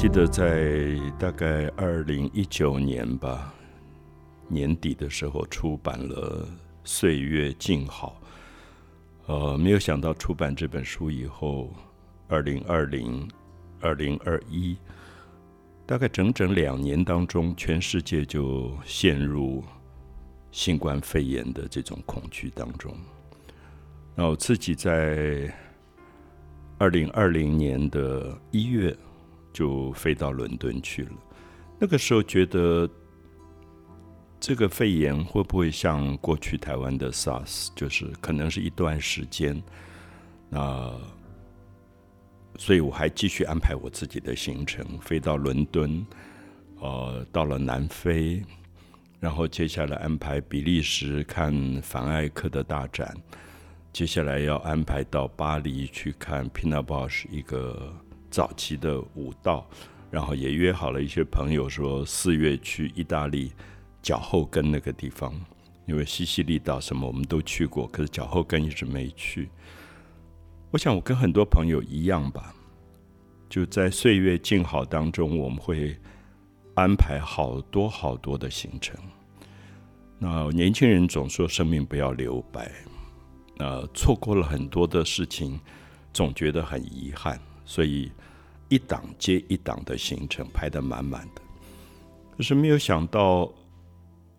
记得在大概二零一九年吧年底的时候出版了《岁月静好》，呃，没有想到出版这本书以后，二零二零、二零二一，大概整整两年当中，全世界就陷入新冠肺炎的这种恐惧当中。那我自己在二零二零年的一月。就飞到伦敦去了。那个时候觉得，这个肺炎会不会像过去台湾的 SARS，就是可能是一段时间。那所以我还继续安排我自己的行程，飞到伦敦，呃，到了南非，然后接下来安排比利时看凡艾克的大展，接下来要安排到巴黎去看 Pina Bausch 一个。早期的舞蹈，然后也约好了一些朋友说四月去意大利脚后跟那个地方，因为西西里岛什么我们都去过，可是脚后跟一直没去。我想我跟很多朋友一样吧，就在岁月静好当中，我们会安排好多好多的行程。那年轻人总说生命不要留白，那错过了很多的事情，总觉得很遗憾。所以一档接一档的行程排得满满的，可是没有想到，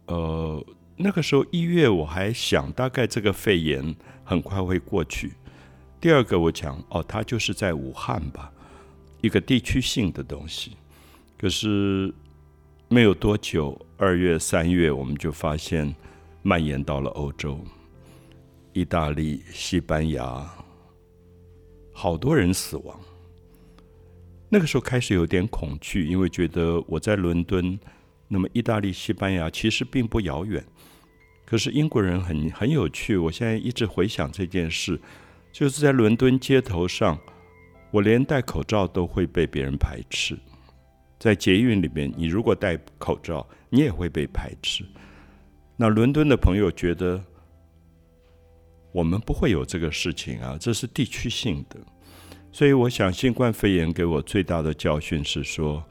呃，那个时候一月我还想大概这个肺炎很快会过去。第二个我讲哦，它就是在武汉吧，一个地区性的东西。可是没有多久，二月三月我们就发现蔓延到了欧洲，意大利、西班牙，好多人死亡。那个时候开始有点恐惧，因为觉得我在伦敦，那么意大利、西班牙其实并不遥远。可是英国人很很有趣，我现在一直回想这件事，就是在伦敦街头上，我连戴口罩都会被别人排斥。在捷运里面，你如果戴口罩，你也会被排斥。那伦敦的朋友觉得，我们不会有这个事情啊，这是地区性的。所以，我想新冠肺炎给我最大的教训是说，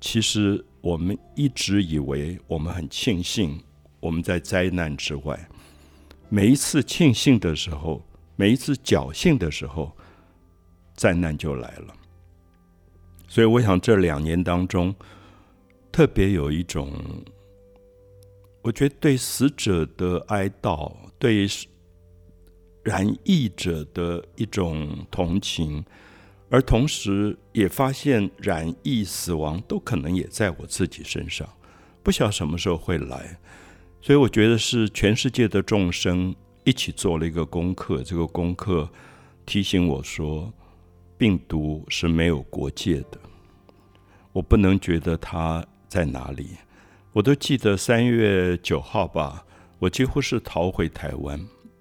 其实我们一直以为我们很庆幸我们在灾难之外，每一次庆幸的时候，每一次侥幸的时候，灾难就来了。所以，我想这两年当中，特别有一种，我觉得对死者的哀悼，对。染疫者的一种同情，而同时也发现染疫死亡都可能也在我自己身上，不晓得什么时候会来，所以我觉得是全世界的众生一起做了一个功课，这个功课提醒我说，病毒是没有国界的，我不能觉得它在哪里，我都记得三月九号吧，我几乎是逃回台湾。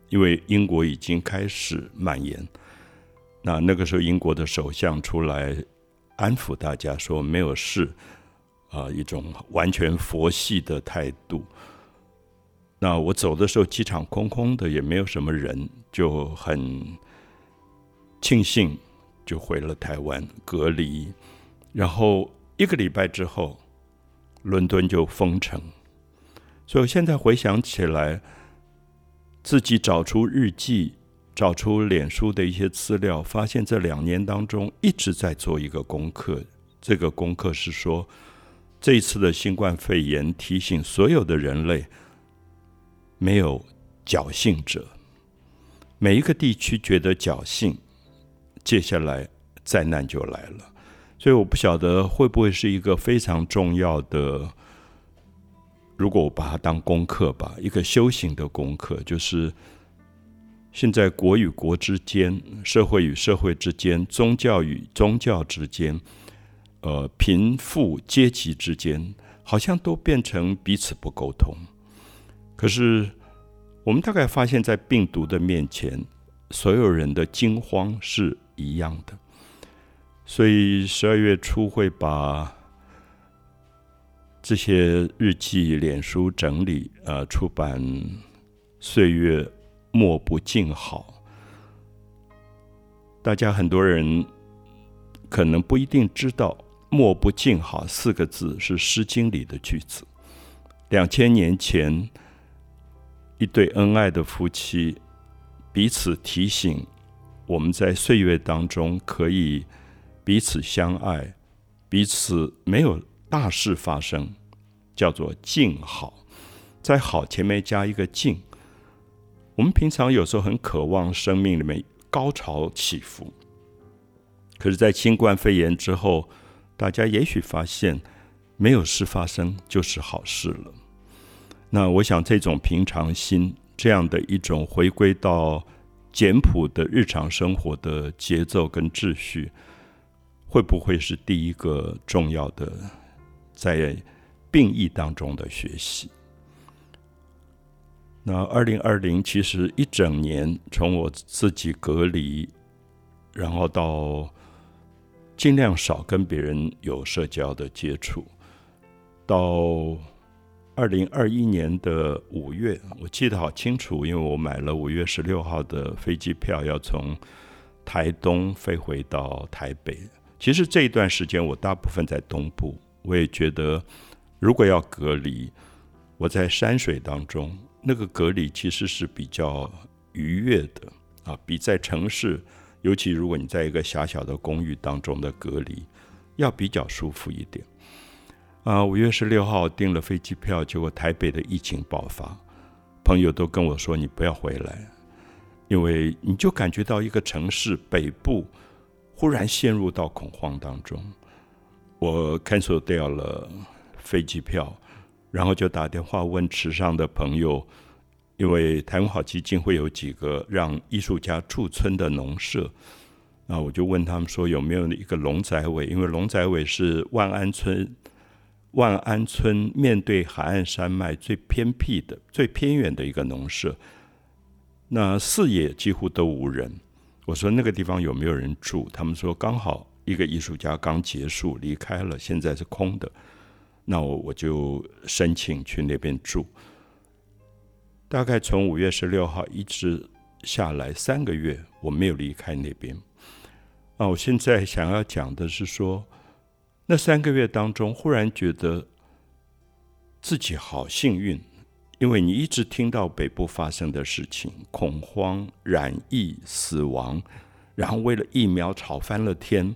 因为英国已经开始蔓延，那那个时候英国的首相出来安抚大家说没有事，啊，一种完全佛系的态度。那我走的时候机场空空的，也没有什么人，就很庆幸就回了台湾隔离。然后一个礼拜之后，伦敦就封城。所以现在回想起来。自己找出日记，找出脸书的一些资料，发现这两年当中一直在做一个功课。这个功课是说，这一次的新冠肺炎提醒所有的人类，没有侥幸者。每一个地区觉得侥幸，接下来灾难就来了。所以我不晓得会不会是一个非常重要的。如果我把它当功课吧，一个修行的功课，就是现在国与国之间、社会与社会之间、宗教与宗教之间、呃贫富阶级之间，好像都变成彼此不沟通。可是我们大概发现，在病毒的面前，所有人的惊慌是一样的。所以十二月初会把。这些日记、脸书整理，呃，出版《岁月莫不静好》。大家很多人可能不一定知道“莫不静好”四个字是《诗经》里的句子。两千年前，一对恩爱的夫妻彼此提醒，我们在岁月当中可以彼此相爱，彼此没有大事发生，叫做静好。在“好”前面加一个“静”。我们平常有时候很渴望生命里面高潮起伏。可是，在新冠肺炎之后，大家也许发现，没有事发生就是好事了。那我想，这种平常心，这样的一种回归到简朴的日常生活的节奏跟秩序，会不会是第一个重要的在病疫当中的学习？那二零二零其实一整年，从我自己隔离，然后到。尽量少跟别人有社交的接触。到二零二一年的五月，我记得好清楚，因为我买了五月十六号的飞机票，要从台东飞回到台北。其实这一段时间，我大部分在东部。我也觉得，如果要隔离，我在山水当中，那个隔离其实是比较愉悦的啊，比在城市。尤其如果你在一个狭小的公寓当中的隔离，要比较舒服一点。啊，五月十六号订了飞机票，结果台北的疫情爆发，朋友都跟我说：“你不要回来，因为你就感觉到一个城市北部忽然陷入到恐慌当中。”我 cancel 掉了飞机票，然后就打电话问池上的朋友。因为台湾好基金会有几个让艺术家驻村的农舍，那我就问他们说有没有一个龙仔尾？因为龙仔尾是万安村，万安村面对海岸山脉最偏僻的、最偏远的一个农舍，那四野几乎都无人。我说那个地方有没有人住？他们说刚好一个艺术家刚结束离开了，现在是空的。那我我就申请去那边住。大概从五月十六号一直下来三个月，我没有离开那边。啊，我现在想要讲的是说，那三个月当中，忽然觉得自己好幸运，因为你一直听到北部发生的事情，恐慌、染疫、死亡，然后为了疫苗吵翻了天。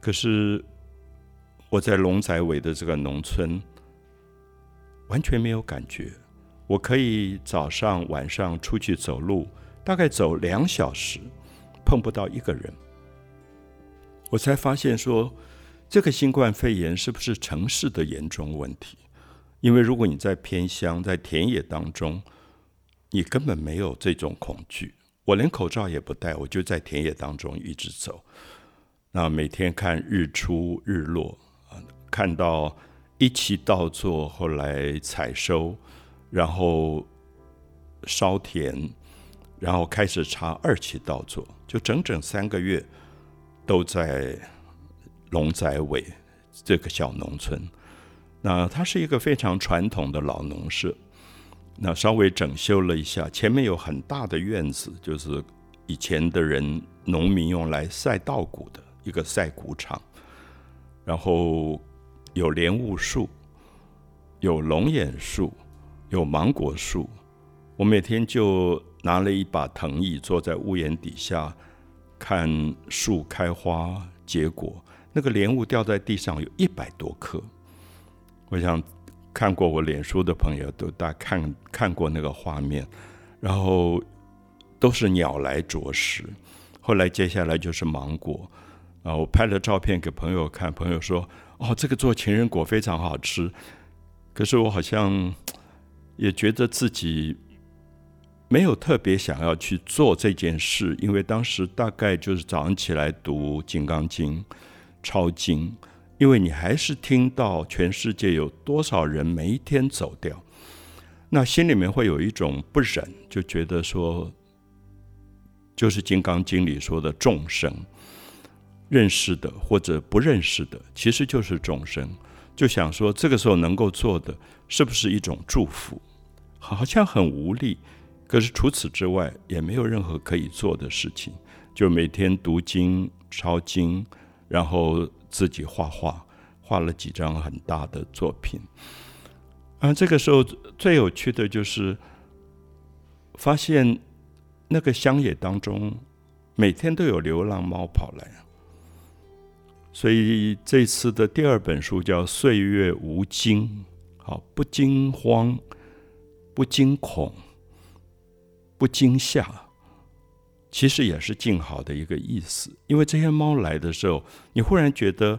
可是我在龙仔尾的这个农村，完全没有感觉。我可以早上、晚上出去走路，大概走两小时，碰不到一个人。我才发现说，这个新冠肺炎是不是城市的严重问题？因为如果你在偏乡、在田野当中，你根本没有这种恐惧。我连口罩也不戴，我就在田野当中一直走。那每天看日出日落啊，看到一期稻作，后来采收。然后烧田，然后开始插二期稻作，就整整三个月都在龙仔尾这个小农村。那它是一个非常传统的老农舍，那稍微整修了一下，前面有很大的院子，就是以前的人农民用来晒稻谷的一个晒谷场。然后有莲雾树，有龙眼树。有芒果树，我每天就拿了一把藤椅，坐在屋檐底下看树开花结果。那个莲雾掉在地上有一百多颗，我想看过我脸书的朋友都大看看过那个画面，然后都是鸟来啄食。后来接下来就是芒果啊，我拍了照片给朋友看，朋友说：“哦，这个做情人果非常好吃。”可是我好像。也觉得自己没有特别想要去做这件事，因为当时大概就是早上起来读《金刚经》、抄经，因为你还是听到全世界有多少人每一天走掉，那心里面会有一种不忍，就觉得说，就是《金刚经》里说的众生，认识的或者不认识的，其实就是众生。就想说，这个时候能够做的是不是一种祝福？好像很无力，可是除此之外也没有任何可以做的事情。就每天读经、抄经，然后自己画画，画了几张很大的作品。啊，这个时候最有趣的就是发现那个乡野当中，每天都有流浪猫跑来。所以这次的第二本书叫《岁月无惊》，好，不惊慌，不惊恐，不惊吓，其实也是静好的一个意思。因为这些猫来的时候，你忽然觉得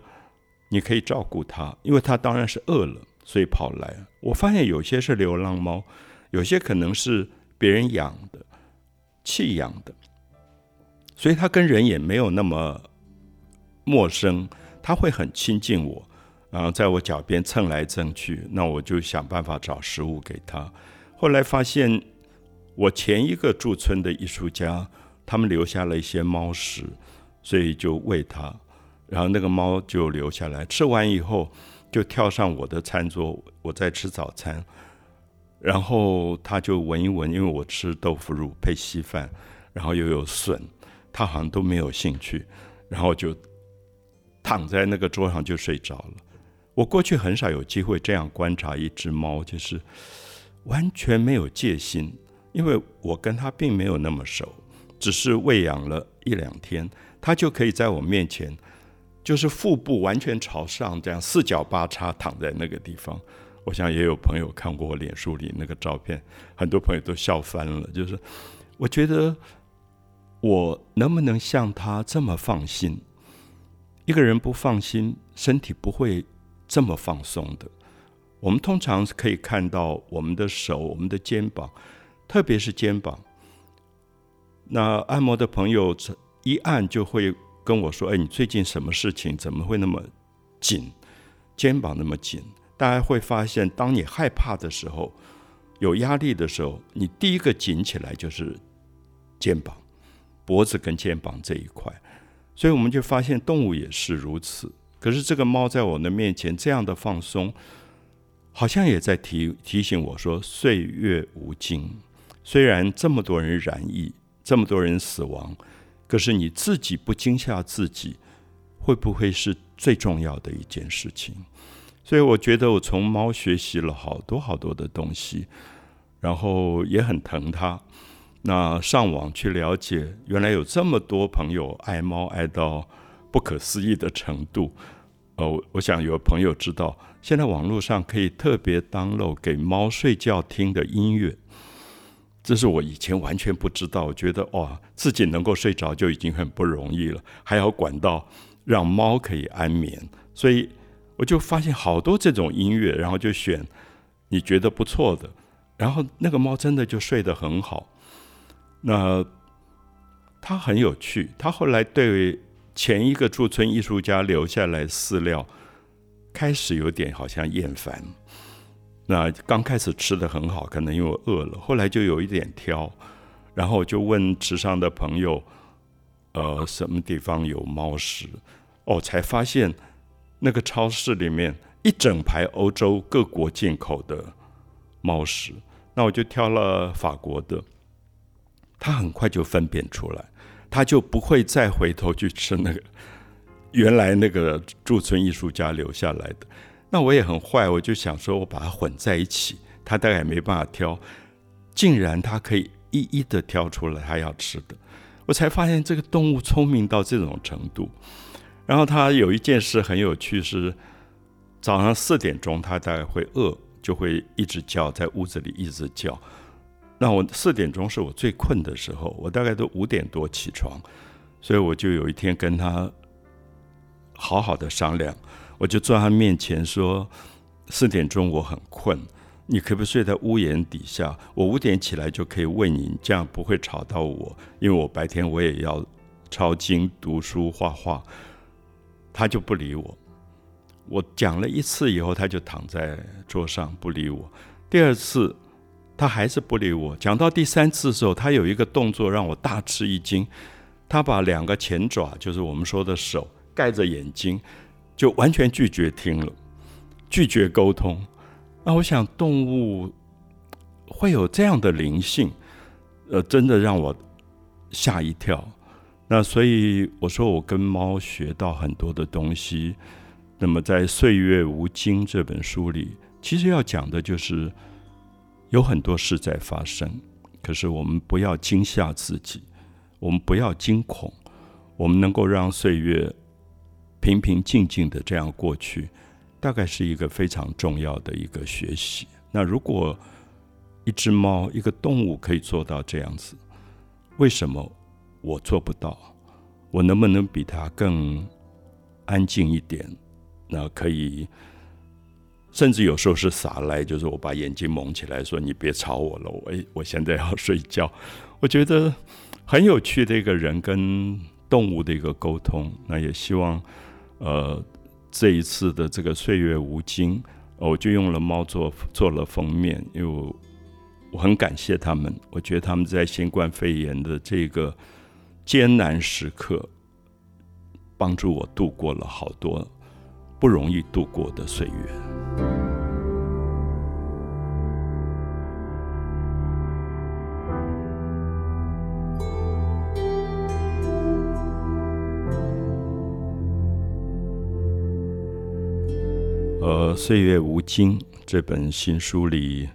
你可以照顾它，因为它当然是饿了，所以跑来。我发现有些是流浪猫，有些可能是别人养的、弃养的，所以它跟人也没有那么。陌生，它会很亲近我，然后在我脚边蹭来蹭去，那我就想办法找食物给他。后来发现，我前一个驻村的艺术家，他们留下了一些猫食，所以就喂它，然后那个猫就留下来，吃完以后就跳上我的餐桌，我在吃早餐，然后它就闻一闻，因为我吃豆腐乳配稀饭，然后又有笋，它好像都没有兴趣，然后就。躺在那个桌上就睡着了。我过去很少有机会这样观察一只猫，就是完全没有戒心，因为我跟它并没有那么熟，只是喂养了一两天，它就可以在我面前，就是腹部完全朝上，这样四脚八叉躺在那个地方。我想也有朋友看过我脸书里那个照片，很多朋友都笑翻了。就是我觉得我能不能像他这么放心？一个人不放心，身体不会这么放松的。我们通常可以看到我们的手、我们的肩膀，特别是肩膀。那按摩的朋友一按就会跟我说：“哎，你最近什么事情？怎么会那么紧？肩膀那么紧？”大家会发现，当你害怕的时候、有压力的时候，你第一个紧起来就是肩膀、脖子跟肩膀这一块。所以我们就发现动物也是如此。可是这个猫在我的面前这样的放松，好像也在提提醒我说：岁月无尽。虽然这么多人染疫，这么多人死亡，可是你自己不惊吓自己，会不会是最重要的一件事情？所以我觉得我从猫学习了好多好多的东西，然后也很疼它。那上网去了解，原来有这么多朋友爱猫爱到不可思议的程度。呃，我想有朋友知道，现在网络上可以特别 download 给猫睡觉听的音乐，这是我以前完全不知道。我觉得哇，自己能够睡着就已经很不容易了，还要管到让猫可以安眠。所以我就发现好多这种音乐，然后就选你觉得不错的，然后那个猫真的就睡得很好。那他很有趣，他后来对前一个驻村艺术家留下来饲料，开始有点好像厌烦。那刚开始吃的很好，可能因为我饿了，后来就有一点挑，然后就问池上的朋友，呃，什么地方有猫食？哦，才发现那个超市里面一整排欧洲各国进口的猫食，那我就挑了法国的。他很快就分辨出来，他就不会再回头去吃那个原来那个驻村艺术家留下来的。那我也很坏，我就想说我把它混在一起，他大概也没办法挑，竟然他可以一一的挑出来他要吃的。我才发现这个动物聪明到这种程度。然后他有一件事很有趣，是早上四点钟他大概会饿，就会一直叫，在屋子里一直叫。那我四点钟是我最困的时候，我大概都五点多起床，所以我就有一天跟他好好的商量，我就坐他面前说：四点钟我很困，你可不可以睡在屋檐底下？我五点起来就可以喂你，这样不会吵到我，因为我白天我也要抄经、读书、画画。他就不理我，我讲了一次以后，他就躺在桌上不理我。第二次。他还是不理我。讲到第三次的时候，他有一个动作让我大吃一惊。他把两个前爪，就是我们说的手，盖着眼睛，就完全拒绝听了，拒绝沟通。那我想，动物会有这样的灵性，呃，真的让我吓一跳。那所以我说，我跟猫学到很多的东西。那么在《岁月无惊》这本书里，其实要讲的就是有很多事在发生，可是我们不要惊吓自己，我们不要惊恐，我们能够让岁月平平静静的这样过去，大概是一个非常重要的一个学习。那如果一只猫，一个动物可以做到这样子，为什么我做不到？我能不能比它更安静一点？那可以，甚至有时候是撒赖，就是我把眼睛蒙起来，说你别吵我了，我 我现在要睡觉。我觉得很有趣的一个人跟动物的一个沟通。那也希望，呃，这一次的这个岁月无惊，我就用了猫做做了封面，因为我我很感谢他们，我觉得他们在新冠肺炎的这个艰难时刻，帮助我度过了好多。不容易度过的岁月。《岁月无惊》这本新书里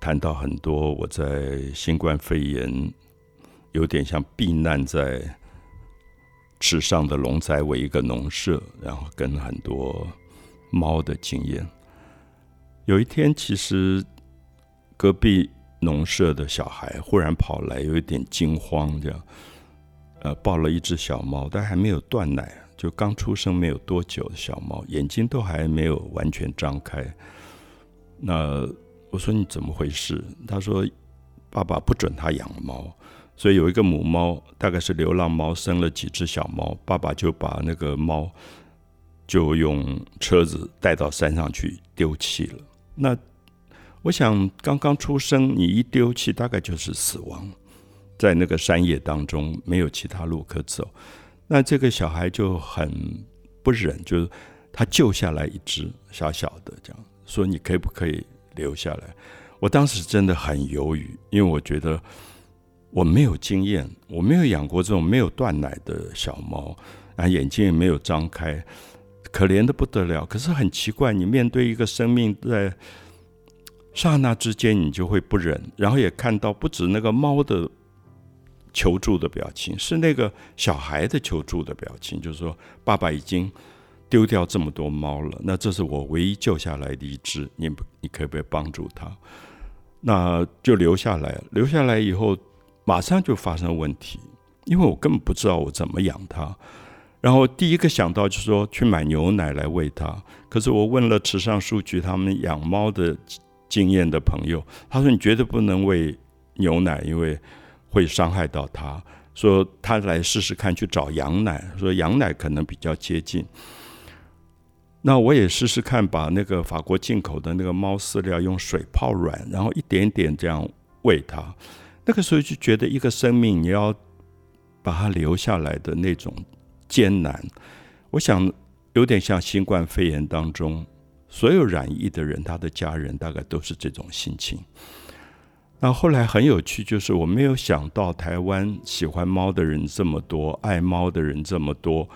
谈到很多我在新冠肺炎有点像避难在。池上的龙仔为一个农舍，然后跟很多猫的经验。有一天，其实隔壁农舍的小孩忽然跑来，有一点惊慌，这样，呃，抱了一只小猫，但还没有断奶，就刚出生没有多久的小猫，眼睛都还没有完全张开。那我说你怎么回事？他说爸爸不准他养猫。所以有一个母猫，大概是流浪猫，生了几只小猫，爸爸就把那个猫就用车子带到山上去丢弃了。那我想，刚刚出生，你一丢弃，大概就是死亡，在那个山野当中没有其他路可走。那这个小孩就很不忍，就是他救下来一只小小的，这样说你可不可以留下来？我当时真的很犹豫，因为我觉得。我没有经验，我没有养过这种没有断奶的小猫，啊，眼睛也没有张开，可怜的不得了。可是很奇怪，你面对一个生命，在刹那之间，你就会不忍。然后也看到不止那个猫的求助的表情，是那个小孩的求助的表情，就是说，爸爸已经丢掉这么多猫了，那这是我唯一救下来的一只，你你可不可以帮助他？那就留下来，留下来以后。马上就发生问题，因为我根本不知道我怎么养它。然后第一个想到就是说去买牛奶来喂它。可是我问了池上数据，他们养猫的经验的朋友，他说你绝对不能喂牛奶，因为会伤害到它。说他来试试看去找羊奶，说羊奶可能比较接近。那我也试试看，把那个法国进口的那个猫饲料用水泡软，然后一点点这样喂它。那个时候就觉得一个生命你要把它留下来的那种艰难，我想有点像新冠肺炎当中所有染疫的人，他的家人大概都是这种心情。那后来很有趣，就是我没有想到台湾喜欢猫的人这么多，爱猫的人这么多，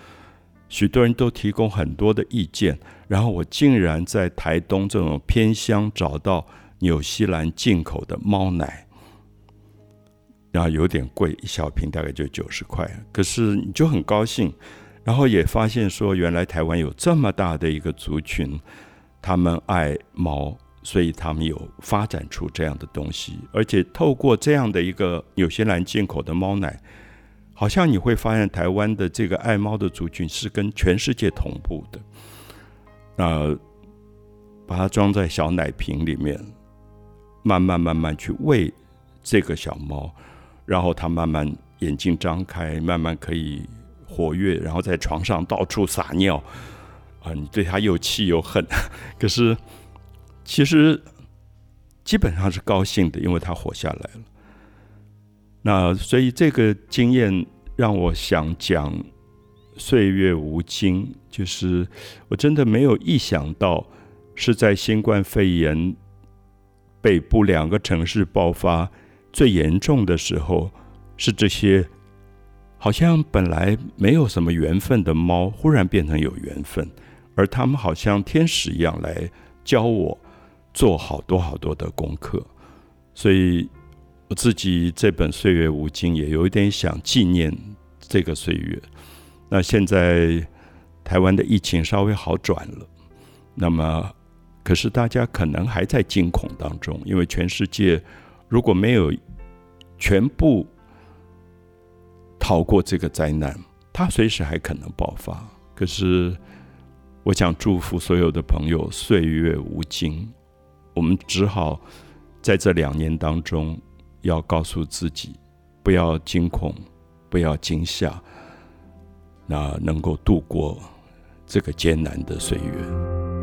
许多人都提供很多的意见，然后我竟然在台东这种偏乡找到纽西兰进口的猫奶。然后有点贵，一小瓶大概就九十块。可是你就很高兴，然后也发现说，原来台湾有这么大的一个族群，他们爱猫，所以他们有发展出这样的东西。而且透过这样的一个纽西兰进口的猫奶，好像你会发现台湾的这个爱猫的族群是跟全世界同步的。那把它装在小奶瓶里面，慢慢慢慢去喂这个小猫。然后它慢慢眼睛张开，慢慢可以活跃，然后在床上到处撒尿，啊，你对它又气又恨，可是其实基本上是高兴的，因为他活下来了。那所以这个经验让我想讲岁月无惊，就是我真的没有意想到是在新冠肺炎北部两个城市爆发。最严重的时候，是这些好像本来没有什么缘分的猫，忽然变成有缘分，而他们好像天使一样来教我做好多好多的功课。所以我自己这本《岁月无尽》也有一点想纪念这个岁月。那现在台湾的疫情稍微好转了，那么可是大家可能还在惊恐当中，因为全世界如果没有全部逃过这个灾难，它随时还可能爆发。可是我想祝福所有的朋友岁月无惊，我们只好在这两年当中要告诉自己，不要惊恐，不要惊吓。那能够度过这个艰难的岁月。